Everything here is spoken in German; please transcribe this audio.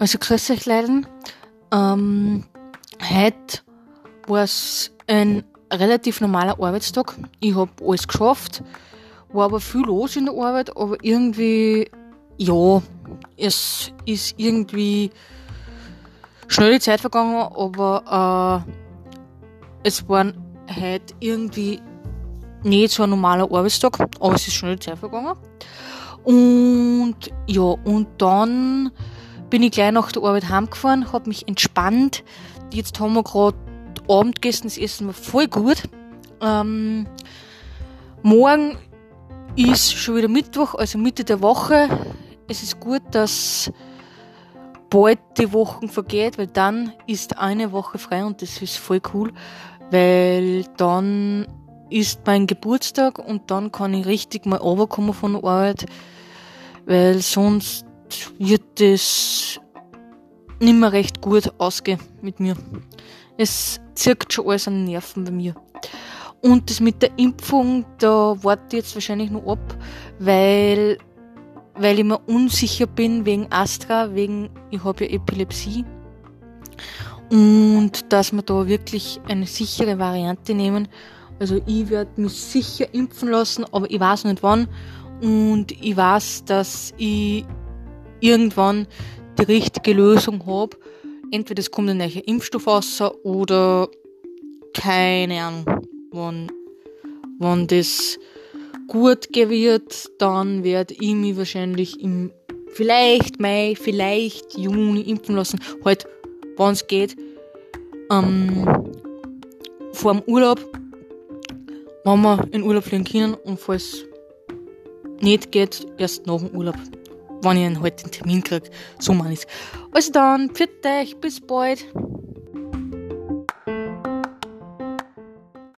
Also grüß euch Leiden. Ähm, heute war es ein relativ normaler Arbeitstag. Ich habe alles geschafft, war aber viel los in der Arbeit, aber irgendwie, ja, es ist irgendwie schnell die Zeit vergangen, aber äh, es war heute irgendwie nicht so ein normaler Arbeitstag, aber es ist schnell die Zeit vergangen. Und ja, und dann bin ich gleich nach der Arbeit heimgefahren, habe mich entspannt. Jetzt haben wir gerade Abend gegessen, das Essen war voll gut. Ähm, morgen ist schon wieder Mittwoch, also Mitte der Woche. Es ist gut, dass bald die Wochen vergeht, weil dann ist eine Woche frei und das ist voll cool, weil dann ist mein Geburtstag und dann kann ich richtig mal runterkommen von der Arbeit, weil sonst wird es nicht mehr recht gut ausgehen mit mir. Es zirkt schon alles an den Nerven bei mir. Und das mit der Impfung, da warte ich jetzt wahrscheinlich nur ab, weil, weil ich mir unsicher bin wegen Astra, wegen, ich habe ja Epilepsie. Und dass wir da wirklich eine sichere Variante nehmen. Also ich werde mich sicher impfen lassen, aber ich weiß nicht wann. Und ich weiß, dass ich irgendwann die richtige Lösung habe. Entweder es kommt ein neuer Impfstoff raus oder keine Ahnung, wann, wann das gut wird, dann werde ich mich wahrscheinlich im vielleicht Mai, vielleicht Juni impfen lassen. Halt, wann es geht. Ähm, vor dem Urlaub, wenn wir in Urlaub fliegen können und falls nicht geht, erst nach dem Urlaub wenn ich einen halt den Termin kriege. So meine ich's. Also dann, pfiat euch, bis bald.